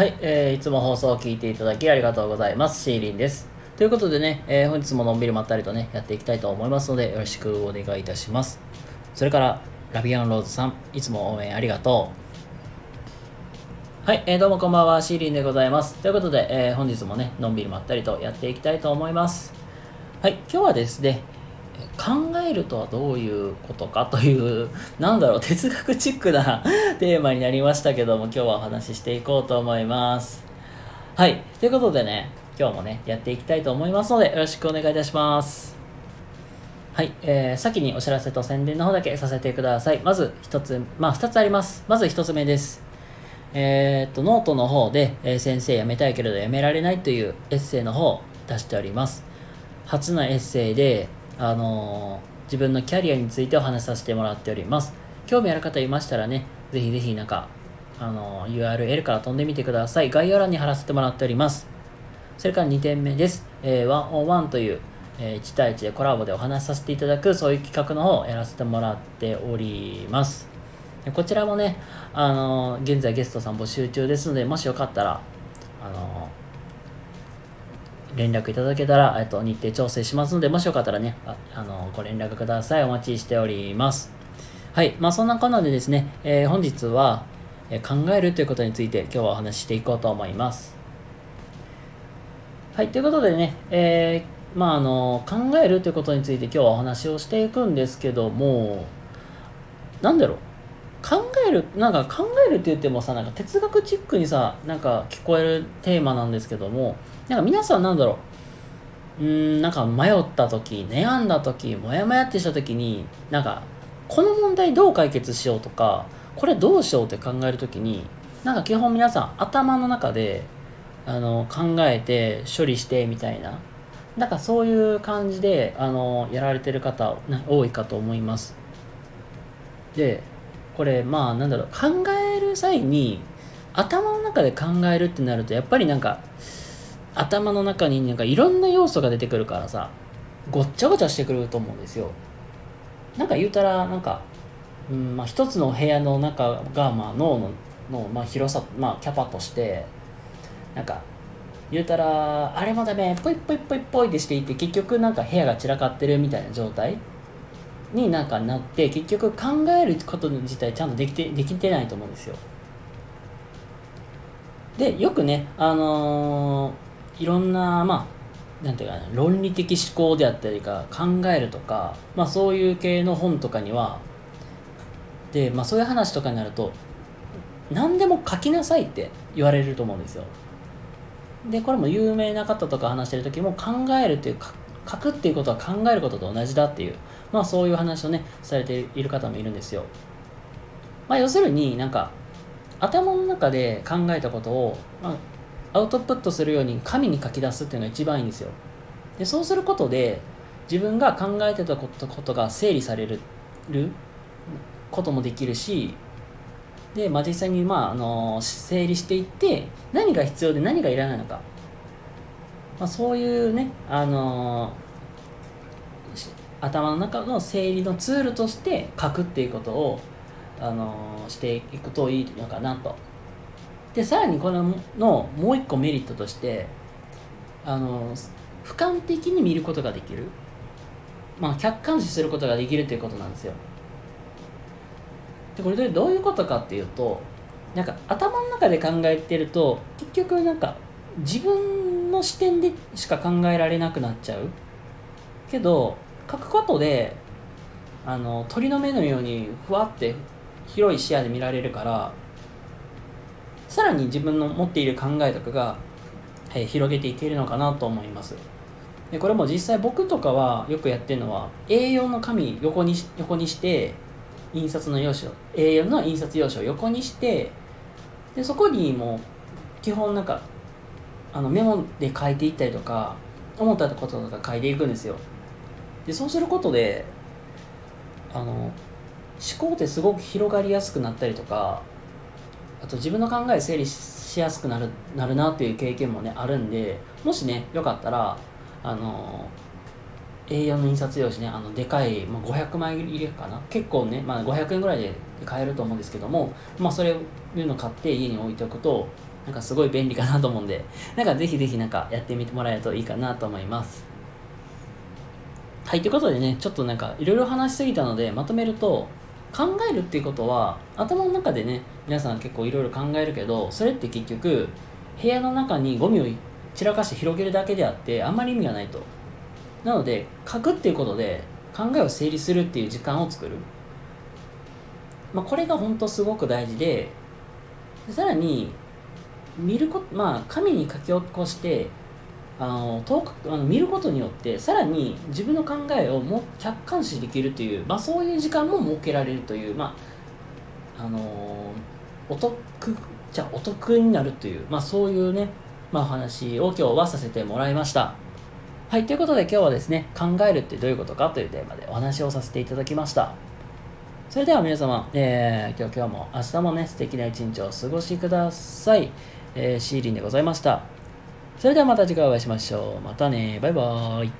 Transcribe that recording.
はい、えー、いつも放送を聞いていただきありがとうございます。シーリンです。ということでね、えー本日ものんびりまったりとね、やっていきたいと思いますので、よろしくお願いいたします。それから、ラビアンローズさん、いつも応援ありがとう。はい、えーどうもこんばんは、シーリンでございます。ということで、えー本日もね、のんびりまったりとやっていきたいと思います。はい、今日はですね、考えるとはどういうことかという、なんだろう、哲学チックなテーマになりましたけども、今日はお話ししていこうと思います。はい、ということでね、今日もね、やっていきたいと思いますので、よろしくお願いいたします。はい、えー、先にお知らせと宣伝の方だけさせてください。まず一つ、まあ二つあります。まず一つ目です。えーっと、ノートの方で、えー先生辞めたいけれど辞められないというエッセイの方を出しております。初のエッセイで、あの自分のキャリアについてお話しさせてもらっております。興味ある方いましたらね、ぜひぜひなんか、あの URL から飛んでみてください。概要欄に貼らせてもらっております。それから2点目です。えー、101という、えー1対1でコラボでお話しさせていただく、そういう企画の方をやらせてもらっております。こちらもね、あの現在ゲストさん募集中ですので、もしよかったら、あの連絡いただけたら、えっと、日程調整しますので、もしよかったらね、あ、あのご連絡ください。お待ちしております。はい。まあ、そんなこんなでですね、えー本日は、えー考えるということについて今日はお話ししていこうと思います。はい、ということでね、えーまああの考えるということについて今日はお話をしていくんですけどもなんだろう考えるなんか考えるって言ってもさなんか哲学チックにさなんか聞こえるテーマなんですけどもなんか皆さんなんだろう。うんなんか迷った時悩んだ時モヤモヤってした時になんかこの問題どう解決しようとかこれどうしようって考える時になんか基本皆さん頭の中であの考えて処理してみたいななんかそういう感じであのやられてる方多いかと思います。でこれまあなんだろう考える際に頭の中で考えるってなるとやっぱりなんか頭の中になんかいろんな要素が出てくるからさごっちゃごちゃしてくると思うんですよ。なんか言うたらなんか、うんまあ、一つの部屋の中が、まあ、脳のの、まあ、広さ、まあ、キャパとしてなんか言うたらあれもダメポイポイポイポイってしていって結局なんか部屋が散らかってるみたいな状態。になんかなって結局考えること自体ちゃんとできてできてないと思うんですよ。でよくねあのーいろんなまあなんていうかな論理的思考であったりか考えるとか、まあ、そういう系の本とかにはで、まあ、そういう話とかになると何でも書きなさいって言われると思うんですよ。でこれも有名な方とか話してる時も考えるっていうか書くっていうことは考えることと同じだっていうまあそういう話をねされている方もいるんですよ。まあ要するになんか頭の中で考えたことを、まあ、アウトプットするように紙に書き出すっていうのが一番いいんですよ。でそうすることで自分が考えてたことことが整理されることもできるしで、まあ、実際に、まあ、あの整理していって何が必要で何がいらないのか、まあ、そういうね、あのし頭の中の整理のツールとして書くっていうことを、あのしていくといいのかなと。でさらにこののもう一個メリットとしてあの俯瞰的に見ることができる、まあ、客観視することができるということなんですよ。でこれでどういうことかっていうとなんか頭の中で考えてると結局なんか自分の視点でしか考えられなくなっちゃう。けど書くことであの鳥の目のようにふわって広い視野で見られるからさらに自分の持っている考えとかが、えー広げていけるのかなと思います。でこれも実際僕とかはよくやってるのは A4 の紙横にし横にして印刷の用紙を A4 の印刷用紙を横にしてでそこにもう基本なんかあのメモで書いていったりとか思ったこととか書いていくんですよ。でそうすることであの思考ってすごく広がりやすくなったりとかあと自分の考え整理しやすくなるなるなっていう経験もねあるんでもしねよかったらあの A4 の印刷用紙ねあのでかい、まあ、500枚入りかな？結構ね、まあ、500円ぐらいで買えると思うんですけども、まあ、それいうの買って家に置いておくとなんかすごい便利かなと思うんで、なんかぜひぜひなんかやってみてもらえるといいかなと思います。はい、ということでね、ちょっとなんかいろいろ話しすぎたので、まとめると、考えるっていうことは、頭の中でね、皆さん結構いろいろ考えるけど、それって結局、部屋の中にゴミを散らかして広げるだけであって、あんまり意味がないと。なので、書くっていうことで、考えを整理するっていう時間を作る。まあ、これが本当すごく大事で、さらに、見ること、まあ、紙に書き起こして、あの遠くあの見ることによってさらに自分の考えをも客観視できるという、まあ、そういう時間も設けられるという、まああのお得じゃお得になるという、まあ、そういうね、まあ、お話を今日はさせてもらいました。はい、ということで今日はですね、考えるってどういうことかというテーマでお話をさせていただきました。それでは皆様、えー、今日今日も明日もね、素敵な一日をお過ごしください。えー、シーリンでございました。それではまた次回お会いしましょう。またね。バイバーイ。